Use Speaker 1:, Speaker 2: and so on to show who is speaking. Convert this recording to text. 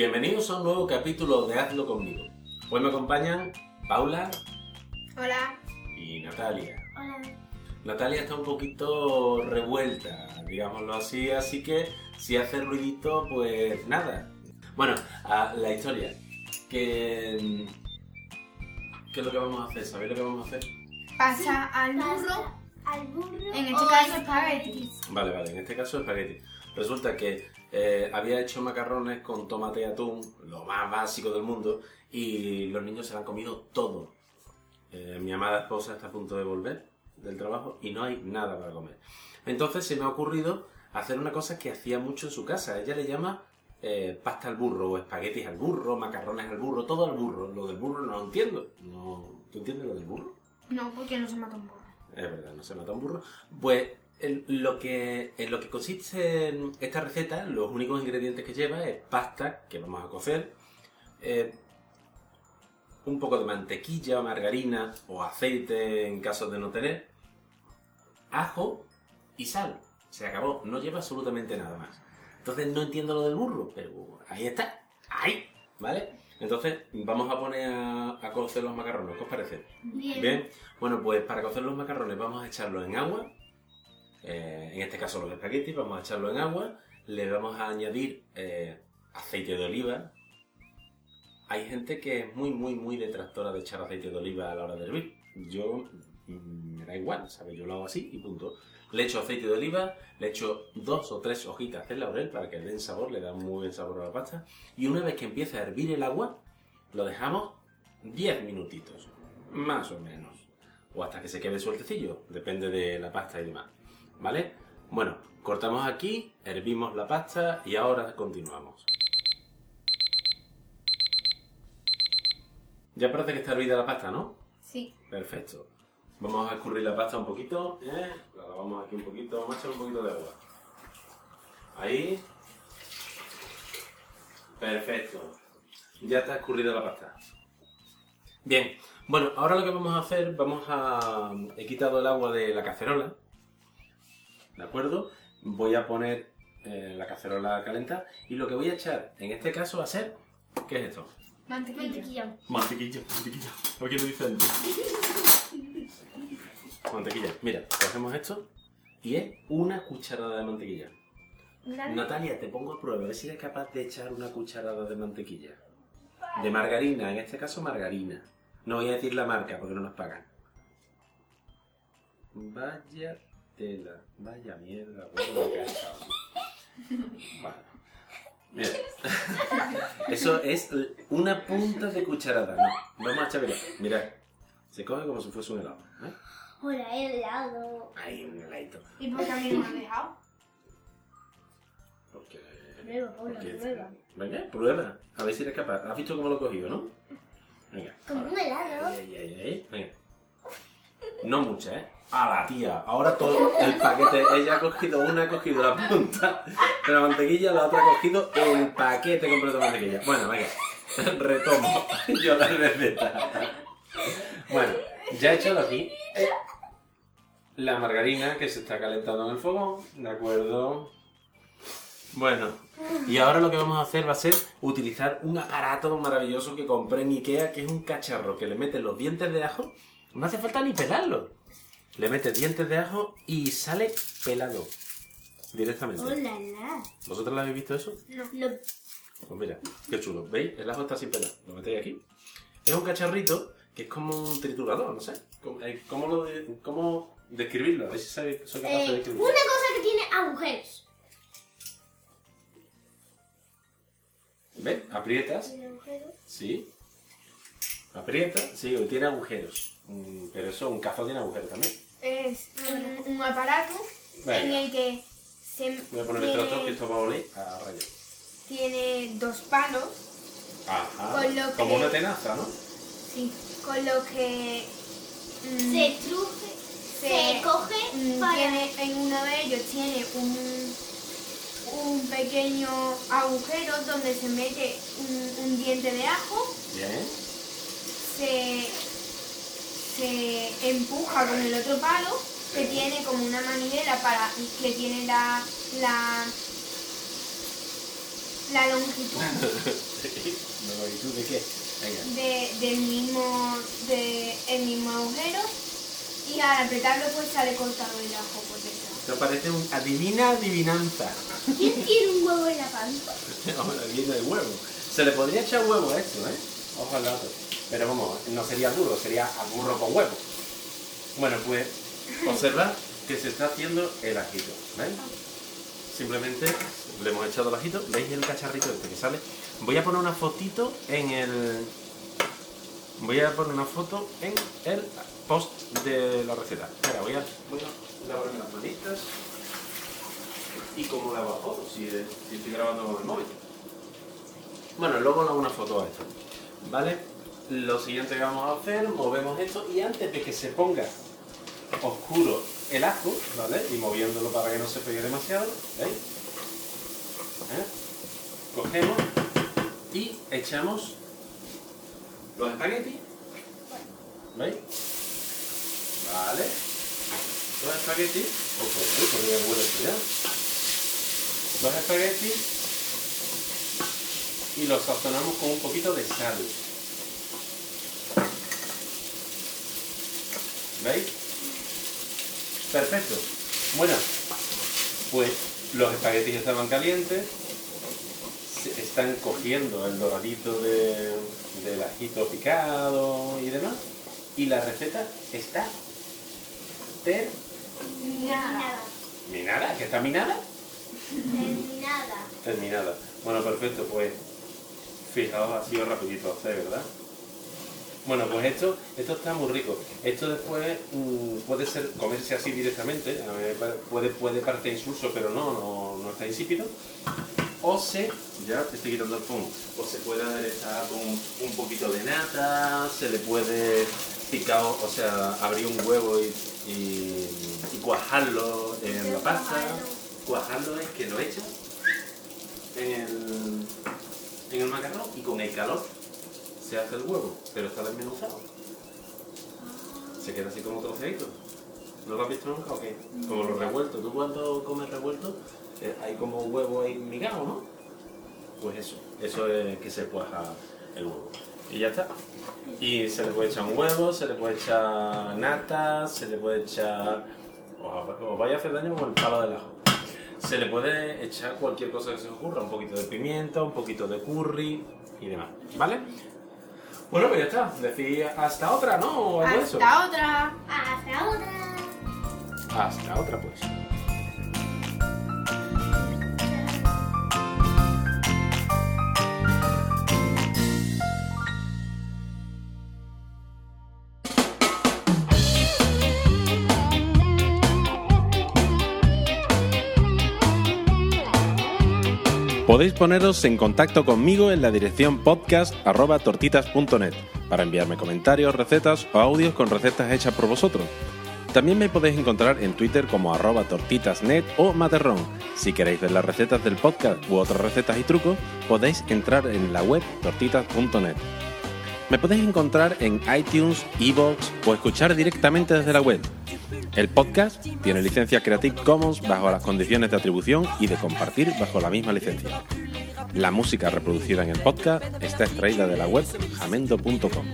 Speaker 1: Bienvenidos a un nuevo capítulo de Hazlo conmigo. Hoy me acompañan Paula
Speaker 2: Hola.
Speaker 1: y Natalia.
Speaker 2: Hola.
Speaker 1: Natalia está un poquito revuelta, digámoslo así, así que si hace ruidito, pues nada. Bueno, a la historia. Que, ¿Qué es lo que vamos a hacer? ¿Sabéis lo que vamos a hacer?
Speaker 2: Pasa al burro.
Speaker 3: Al burro.
Speaker 2: En este caso espaguetis.
Speaker 1: Vale, vale, en este caso espagueti. Resulta que eh, había hecho macarrones con tomate y atún, lo más básico del mundo, y los niños se lo han comido todo. Eh, mi amada esposa está a punto de volver del trabajo y no hay nada para comer. Entonces se me ha ocurrido hacer una cosa que hacía mucho en su casa. Ella le llama eh, pasta al burro, o espaguetis al burro, macarrones al burro, todo al burro. Lo del burro no lo entiendo. No, ¿Tú entiendes lo del burro?
Speaker 2: No, porque no se mata un burro.
Speaker 1: Es verdad, no se mata un burro. Pues el- lo que, en lo que consiste esta receta, los únicos ingredientes que lleva es pasta, que vamos a cocer, eh, un poco de mantequilla, margarina o aceite en caso de no tener, ajo y sal. Se acabó, no lleva absolutamente nada más. Entonces no entiendo lo del burro, pero ahí está, ahí, ¿vale? Entonces vamos a poner a, a cocer los macarrones, ¿qué os parece?
Speaker 3: Bien.
Speaker 1: Bien, bueno, pues para cocer los macarrones vamos a echarlo en agua. Eh, en este caso los espaguetis, vamos a echarlo en agua. Le vamos a añadir eh, aceite de oliva. Hay gente que es muy, muy, muy detractora de echar aceite de oliva a la hora de hervir. Yo mm, me da igual, ¿sabes? Yo lo hago así y punto. Le echo aceite de oliva, le echo dos o tres hojitas de laurel para que den sabor, le da muy buen sabor a la pasta. Y una vez que empiece a hervir el agua, lo dejamos 10 minutitos, más o menos. O hasta que se quede sueltecillo, depende de la pasta y demás. ¿Vale? Bueno, cortamos aquí, hervimos la pasta y ahora continuamos. Ya parece que está hervida la pasta, ¿no?
Speaker 2: Sí.
Speaker 1: Perfecto. Vamos a escurrir la pasta un poquito. ¿eh? La lavamos aquí un poquito. Vamos a echar un poquito de agua. Ahí. Perfecto. Ya está escurrida la pasta. Bien. Bueno, ahora lo que vamos a hacer, vamos a... He quitado el agua de la cacerola. ¿De acuerdo? Voy a poner eh, la cacerola a calentar. Y lo que voy a echar en este caso va a ser... ¿Qué es esto?
Speaker 2: Mantequilla.
Speaker 3: Mantequilla.
Speaker 1: Mantequilla, mantequilla. A ver quién lo dice antes. Mantequilla. Mira, cogemos esto y es una cucharada de mantequilla. Natalia, te pongo a prueba, a ver si eres capaz de echar una cucharada de mantequilla. De margarina, en este caso margarina. No voy a decir la marca porque no nos pagan. Vaya tela, vaya mierda, bueno, lo que ha echado. Bueno. Mira. Eso es una punta de cucharada, ¿no? Vamos a echar, mira, mira. Se coge como si fuese un helado. ¿eh?
Speaker 3: Hola, helado.
Speaker 1: Ahí, un heladito.
Speaker 2: ¿Y por qué a mí no me has dejado?
Speaker 1: Porque...
Speaker 3: Prueba, Paula,
Speaker 1: porque-
Speaker 3: prueba.
Speaker 1: Venga, prueba. A ver si eres capaz. ¿Has visto cómo lo he cogido, no? Venga.
Speaker 3: Como un helado.
Speaker 1: Ahí, ahí, ahí. Venga. No mucha, ¿eh? A la tía. Ahora todo el paquete. Ella ha cogido una, ha cogido la punta de la mantequilla, la otra ha cogido el paquete completo de mantequilla. Bueno, venga. Retomo yo la receta. Bueno, ya he echado aquí la margarina que se está calentando en el fogón, ¿de acuerdo? Bueno, y ahora lo que vamos a hacer va a ser utilizar un aparato maravilloso que compré en Ikea, que es un cacharro que le metes los dientes de ajo, no hace falta ni pelarlo. Le metes dientes de ajo y sale pelado directamente.
Speaker 3: La.
Speaker 1: ¿Vosotros lo habéis visto eso?
Speaker 3: No.
Speaker 1: Pues mira, qué chulo. ¿Veis? El ajo está sin pelar. Lo metéis aquí. Es un cacharrito que es como un triturador, no sé. ¿Cómo, eh, cómo lo de- cómo describirlo? A ver si soy capaz de
Speaker 3: Eh,
Speaker 1: describirlo.
Speaker 3: una cosa que tiene agujeros.
Speaker 1: ¿Ves? Aprietas.
Speaker 3: ¿Tiene agujeros?
Speaker 1: Sí. Aprieta. Sí, tiene agujeros. Mm, Pero eso, un cazo tiene agujeros también.
Speaker 2: Es un, un aparato en
Speaker 1: Venga.
Speaker 2: el que se
Speaker 1: Voy a poner el tractor que
Speaker 2: tiene,
Speaker 1: esto va a oler a rayo.
Speaker 2: tiene dos palos,
Speaker 1: Ajá.
Speaker 2: Con lo
Speaker 1: Como
Speaker 2: que-
Speaker 1: una tenaza, ¿no?
Speaker 2: sí, con lo que mm,
Speaker 3: Se truje,
Speaker 2: se-
Speaker 3: se coge
Speaker 2: mm,
Speaker 3: para...
Speaker 2: tiene, en uno de ellos tiene un, un pequeño agujero donde se mete un, un diente de ajo,
Speaker 1: Bien.
Speaker 2: Se, se empuja con el otro palo que tiene como una manivela para que tiene la, la la longitud
Speaker 1: ¿La longitud de qué?
Speaker 2: De, del mismo, de, el mismo agujero y al apretarlo pues sale cortado el ajo por detrás.
Speaker 1: Esto parece un adivina adivinanza.
Speaker 3: ¿Quién tiene un huevo en la panza?
Speaker 1: Ahora viene de huevo. Se le podría echar huevo a esto, ¿eh? Dato. Pero vamos, no sería duro, sería a burro con huevo. Bueno, pues observa que se está haciendo el ajito, ¿veis? Simplemente le hemos echado el ajito. ¿Veis el cacharrito este que sale? Voy a poner una fotito en el... Voy a poner una foto en el post de la receta. Espera, voy a, voy a lavarme las manitas. ¿Y lavo la foto? Si, si estoy grabando con el móvil. Bueno, luego le hago una foto a esto. ¿Vale? Lo siguiente que vamos a hacer, movemos esto y antes de que se ponga oscuro el ajo, ¿vale? Y moviéndolo para que no se pegue demasiado, ¿veis? ¿Eh? Cogemos y echamos los espaguetis. ¿Veis? Vale. Los espaguetis. Ojo, uy, porque me huele esto ya. Los espaguetis y los sazonamos con un poquito de sal. ¿Veis? Perfecto. Bueno, pues los espaguetis estaban calientes, se están cogiendo el doradito de, del ajito picado y demás, y la receta está
Speaker 3: Nada.
Speaker 1: terminada. ¿Que está minada?
Speaker 3: Terminada.
Speaker 1: Terminada. Bueno, perfecto, pues fijaos, ha sido rapidito hacer, ¿verdad? Bueno, pues esto, esto está muy rico. Esto después mm, puede ser comerse así directamente, a ver, pa- puede, puede parecer insulso, pero no, no, no está insípido. O se, ya te estoy quitando el fondo, o se puede aderezar con un poquito de nata, se le puede picar, o sea, abrir un huevo y, y, y cuajarlo en la pasta. Cuajarlo es que lo echas en el, en el macarrón y con el calor se hace el huevo, pero está desmenuzado. Se queda así como troceadito. ¿No lo has visto nunca o qué? Como los revueltos. Tú cuando comes revuelto eh, hay como huevo ahí migado, ¿no? Pues eso, eso es que se cuaja el huevo. Y ya está. Y se le puede echar un huevo, se le puede echar nata, se le puede echar... Os, vaya a hacer daño con el palo del ajo. Se le puede echar cualquier cosa que se os ocurra, un poquito de pimienta, un poquito de curry y demás, ¿vale? Bueno, pues ya está. Decir hasta otra, ¿no? O algo de eso.
Speaker 2: Hasta otra.
Speaker 3: Hasta otra.
Speaker 1: Hasta otra, pues. Podéis poneros en contacto conmigo en la dirección podcast.tortitas.net para enviarme comentarios, recetas o audios con recetas hechas por vosotros. También me podéis encontrar en Twitter como arroba tortitasnet o materrón. Si queréis ver las recetas del podcast u otras recetas y trucos, podéis entrar en la web tortitas.net. Me podéis encontrar en iTunes, Evox o escuchar directamente desde la web. El podcast tiene licencia Creative Commons bajo las condiciones de atribución y de compartir bajo la misma licencia. La música reproducida en el podcast está extraída de la web jamendo.com.